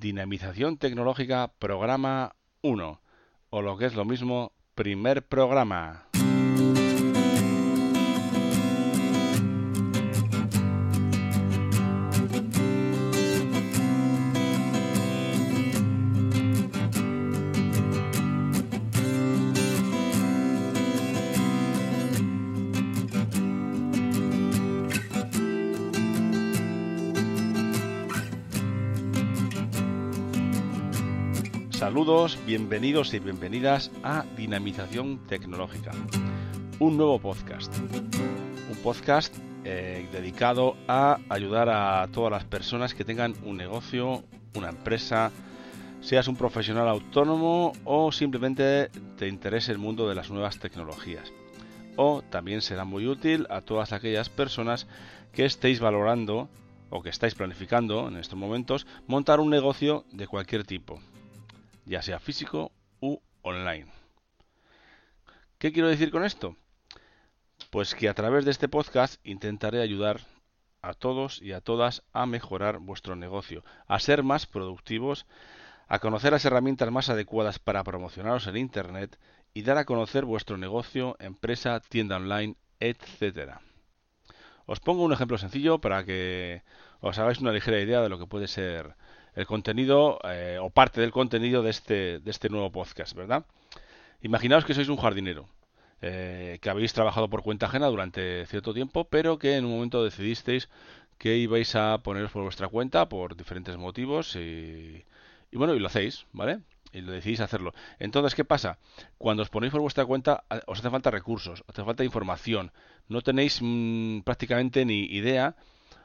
Dinamización Tecnológica Programa 1, o lo que es lo mismo, primer programa. Saludos, bienvenidos y bienvenidas a Dinamización Tecnológica, un nuevo podcast. Un podcast eh, dedicado a ayudar a todas las personas que tengan un negocio, una empresa, seas un profesional autónomo o simplemente te interese el mundo de las nuevas tecnologías. O también será muy útil a todas aquellas personas que estéis valorando o que estáis planificando en estos momentos montar un negocio de cualquier tipo ya sea físico u online. ¿Qué quiero decir con esto? Pues que a través de este podcast intentaré ayudar a todos y a todas a mejorar vuestro negocio, a ser más productivos, a conocer las herramientas más adecuadas para promocionaros en Internet y dar a conocer vuestro negocio, empresa, tienda online, etcétera. Os pongo un ejemplo sencillo para que os hagáis una ligera idea de lo que puede ser el contenido eh, o parte del contenido de este, de este nuevo podcast, ¿verdad? Imaginaos que sois un jardinero, eh, que habéis trabajado por cuenta ajena durante cierto tiempo, pero que en un momento decidisteis que ibais a poneros por vuestra cuenta por diferentes motivos y, bueno, y lo hacéis, ¿vale? Y lo decidís hacerlo. Entonces, ¿qué pasa? Cuando os ponéis por vuestra cuenta, os hace falta recursos, os hace falta información. No tenéis mm, prácticamente ni idea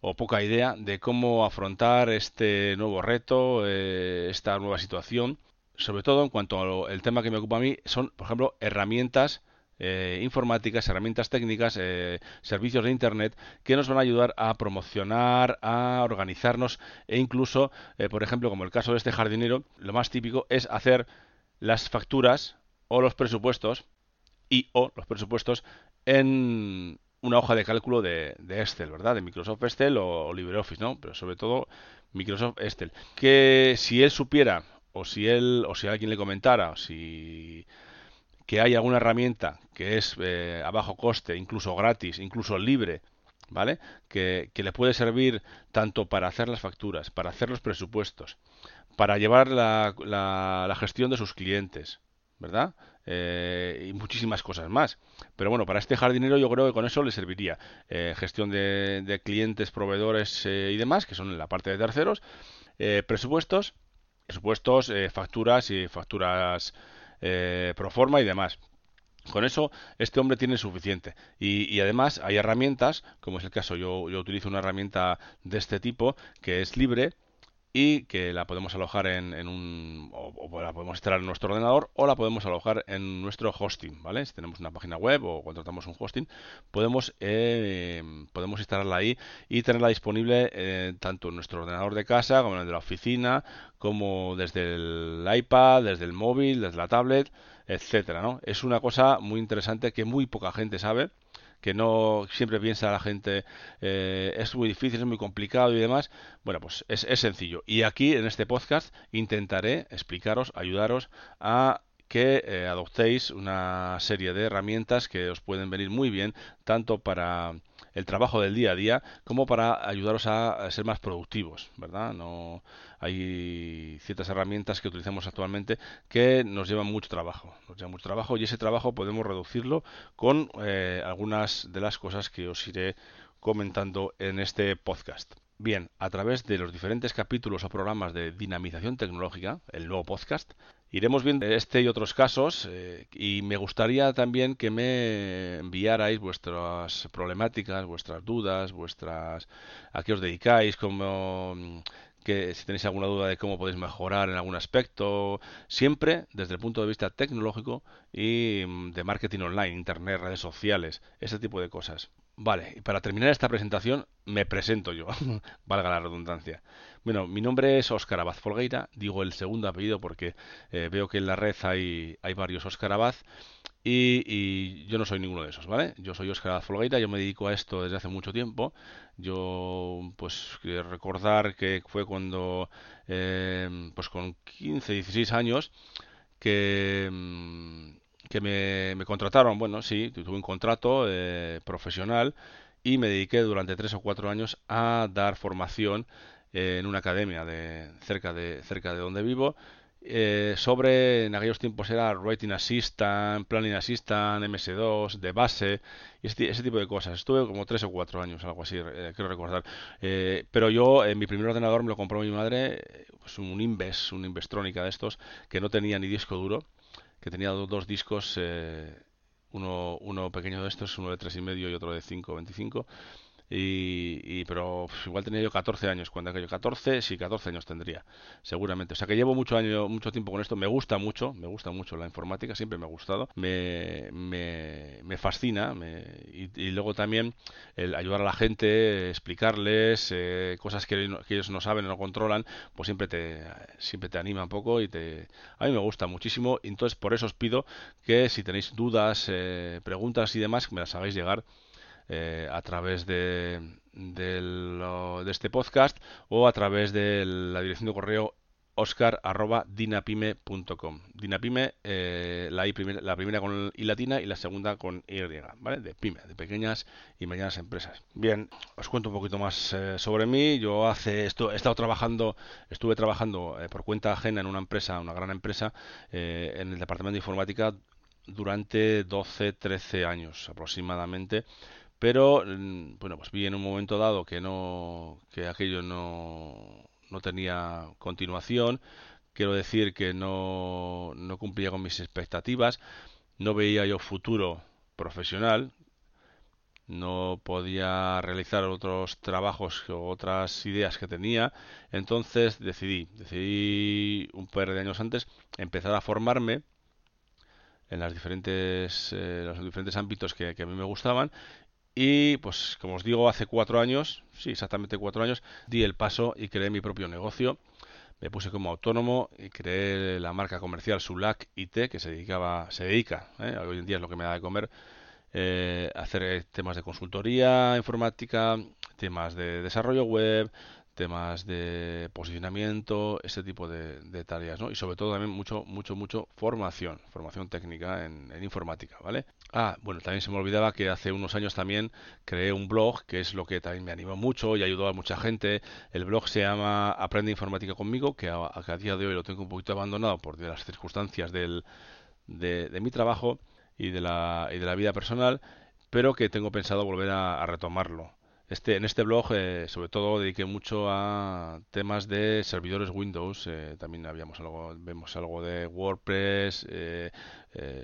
o poca idea de cómo afrontar este nuevo reto, eh, esta nueva situación. Sobre todo en cuanto al tema que me ocupa a mí, son, por ejemplo, herramientas eh, informáticas, herramientas técnicas, eh, servicios de Internet que nos van a ayudar a promocionar, a organizarnos e incluso, por ejemplo, como el caso de este jardinero, lo más típico es hacer las facturas o los presupuestos y o los presupuestos en, una hoja de cálculo de, Excel, ¿verdad? De Microsoft Excel o, LibreOffice, ¿no? Pero sobre todo Microsoft Excel. Que si él supiera, o si él, o si alguien le comentara, si que hay alguna herramienta que es eh, a bajo coste, incluso gratis, incluso libre, ¿vale? Que, le puede servir tanto para hacer las facturas, para hacer los presupuestos, para llevar la, la gestión de sus clientes, ¿verdad? Eh, y muchísimas cosas más. Pero bueno, para este jardinero yo creo que con eso le serviría eh, gestión de, clientes, proveedores eh, y demás, que son la parte de terceros, presupuestos, presupuestos, facturas y facturas pro forma y demás. Con eso, este hombre tiene suficiente. Y, además hay herramientas, como es el caso, yo, yo utilizo una herramienta de este tipo que es libre, y que la podemos alojar en, un o, la podemos instalar en nuestro ordenador o la podemos alojar en nuestro hosting, ¿vale? Si tenemos una página web o contratamos un hosting, podemos eh, podemos instalarla ahí y tenerla disponible eh, tanto en nuestro ordenador de casa como en el de la oficina, como desde el iPad, desde el móvil, desde la tablet, etcétera, ¿no? Es una cosa muy interesante que muy poca gente sabe que no siempre piensa la gente eh, es muy difícil, es muy complicado y demás. Bueno, pues es, es sencillo. Y aquí en este podcast intentaré explicaros, ayudaros a que eh, adoptéis una serie de herramientas que os pueden venir muy bien tanto para el trabajo del día a día como para ayudaros a, ser más productivos, ¿verdad? No hay ciertas herramientas que utilizamos actualmente que nos llevan mucho trabajo, nos llevan mucho trabajo y ese trabajo podemos reducirlo con eh, algunas de las cosas que os iré comentando en este podcast. Bien, a través de los diferentes capítulos o programas de dinamización tecnológica, el nuevo podcast, iremos viendo este y otros casos eh, y me gustaría también que me enviarais vuestras problemáticas, vuestras dudas, vuestras a qué os dedicáis, cómo que si tenéis alguna duda de cómo podéis mejorar en algún aspecto, siempre desde el punto de vista tecnológico y mm, de marketing online, internet, redes sociales, ese tipo de cosas. Vale, y para terminar esta presentación me presento yo, valga la redundancia. Bueno, mi nombre es Óscar Abad Folgueira, digo el segundo apellido porque eh, veo que en la red hay, hay varios Óscar Abad y, yo no soy ninguno de esos, ¿vale? Yo soy Óscar Folgueira, yo me dedico a esto desde hace mucho tiempo. Yo, pues, recordar que fue cuando, eh, pues con 15, 16 años, que, mm, que me, me contrataron, bueno, sí, tuve un contrato eh, profesional y me dediqué durante tres o cuatro años a dar formación en una academia de cerca de cerca de donde vivo eh, sobre en aquellos tiempos era Writing Assistant, Planning Assistant, MS2, de base y ese, tipo de cosas. Estuve como tres o cuatro años, algo así, eh, quiero recordar. Eh, pero yo, mi primer ordenador me lo compró mi madre, pues un Inves, un Investronica de estos, que no tenía ni disco duro, que tenía dos, discos, uno, uno pequeño de estos, uno de tres y medio y otro de 5.25 y, pero igual tenía yo 14 años cuando aquello. 14 sí 14 años tendría seguramente. O sea que llevo mucho año mucho tiempo con esto. Me gusta mucho me gusta mucho la informática siempre me ha gustado. Me, me, fascina y, luego también el ayudar a la gente explicarles eh, cosas que, ellos no saben o no controlan pues siempre te siempre te anima un poco y te a mí me gusta muchísimo. Y entonces por eso os pido que si tenéis dudas eh, preguntas y demás me las hagáis llegar eh, a través de, este podcast o a través de la dirección de correo oscar.dinapime.com. Dinapime, eh, la, la primera con I latina y la segunda con Y, ¿vale? De pyme, de pequeñas y medianas empresas. Bien, os cuento un poquito más eh, sobre mí. Yo hace esto, he estado trabajando, estuve trabajando por cuenta ajena en una empresa, una gran empresa, en el departamento de informática durante 12, 13 años aproximadamente pero mm, bueno pues vi en un momento dado que no que aquello no, no tenía continuación. Quiero decir que no, cumplía con mis expectativas. No veía yo futuro profesional. No podía realizar otros trabajos o otras ideas que tenía. Entonces decidí decidí un par de años antes empezar a formarme en las diferentes, eh, los diferentes ámbitos que, que, a mí me gustaban y pues como os digo, hace cuatro años, sí, exactamente cuatro años, di el paso y creé mi propio negocio. Me puse como autónomo y creé la marca comercial Sulac IT, que se dedicaba, se dedica, ¿eh? hoy en día es lo que me da de comer, eh, hacer temas de consultoría informática, temas de desarrollo web, temas de posicionamiento, este tipo de, tareas, ¿no? Y sobre todo también mucho, mucho, mucho formación, formación técnica en, informática, ¿vale? Ah, bueno, también se me olvidaba que hace unos años también creé un blog, que es lo que también me animó mucho y ayudó a mucha gente. El blog se llama Aprende Informática conmigo, que a, día de hoy lo tengo un poquito abandonado por las circunstancias del, de, mi trabajo y de, la, y de la vida personal, pero que tengo pensado volver a retomarlo. Este, en este blog, eh, sobre todo, dediqué mucho a temas de servidores Windows. Eh, también habíamos algo, vemos algo de WordPress, eh,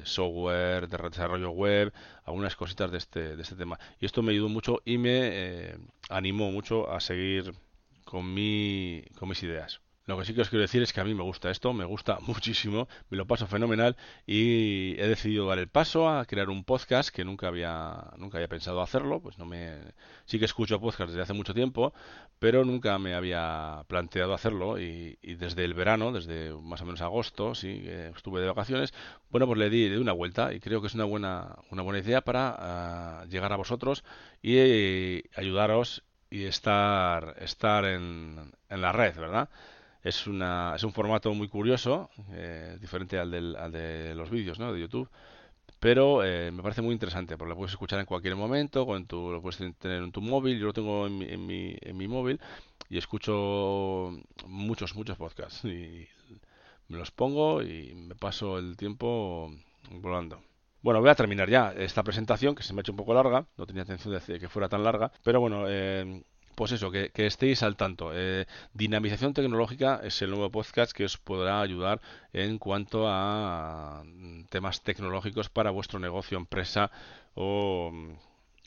software de desarrollo web, algunas cositas de este, de este tema. Y esto me ayudó mucho y me animó mucho a seguir con, mi, con mis ideas. Lo que sí que os quiero decir es que a mí me gusta esto, me gusta muchísimo, me lo paso fenomenal y he decidido dar el paso a crear un podcast que nunca había nunca había pensado hacerlo, pues no me sí que escucho podcast desde hace mucho tiempo, pero nunca me había planteado hacerlo y, desde el verano, desde más o menos agosto, sí, estuve de vacaciones, bueno, pues le di de una vuelta y creo que es una buena una buena idea para ah, llegar a vosotros y eh, ayudaros y estar estar en, en la red, ¿verdad? Es, una, es un formato muy curioso, eh, diferente al, del, al de los vídeos ¿no? de YouTube, pero eh, me parece muy interesante porque lo puedes escuchar en cualquier momento, con tu, lo puedes tener en tu móvil, yo lo tengo en mi, en mi, en mi móvil y escucho muchos, muchos podcasts y me los pongo y me paso el tiempo volando. Bueno, voy a terminar ya esta presentación que se me ha hecho un poco larga, no tenía intención de que fuera tan larga, pero bueno, eh, pues eso, que, estéis al tanto. Eh, Dinamización Tecnológica es el nuevo podcast que os podrá ayudar en cuanto a temas tecnológicos para vuestro negocio, empresa o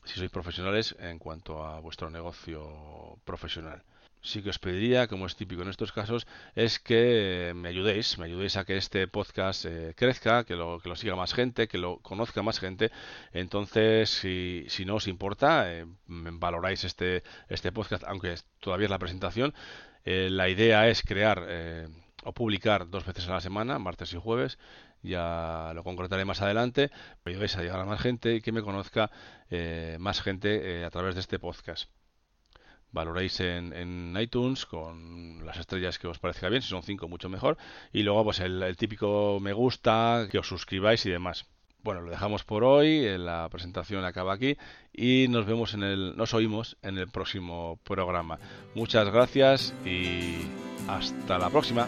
si sois profesionales en cuanto a vuestro negocio profesional sí que os pediría, como es típico en estos casos, es que me ayudéis, me ayudéis a que este podcast eh, crezca, que lo, que lo siga más gente, que lo conozca más gente. Entonces, si, no os importa, eh, valoráis este, este podcast, aunque todavía es la presentación, la idea es crear o publicar dos veces a la semana, martes y jueves. Ya lo concretaré más adelante. Pero vais a llegar a más gente y que me conozca más gente a través de este podcast valoréis en, iTunes con las estrellas que os parezca bien, si son cinco mucho mejor, y luego pues el, típico me gusta, que os suscribáis y demás. Bueno, lo dejamos por hoy, eh, la presentación acaba aquí y nos vemos en el, nos oímos en el próximo programa. Muchas gracias y hasta la próxima.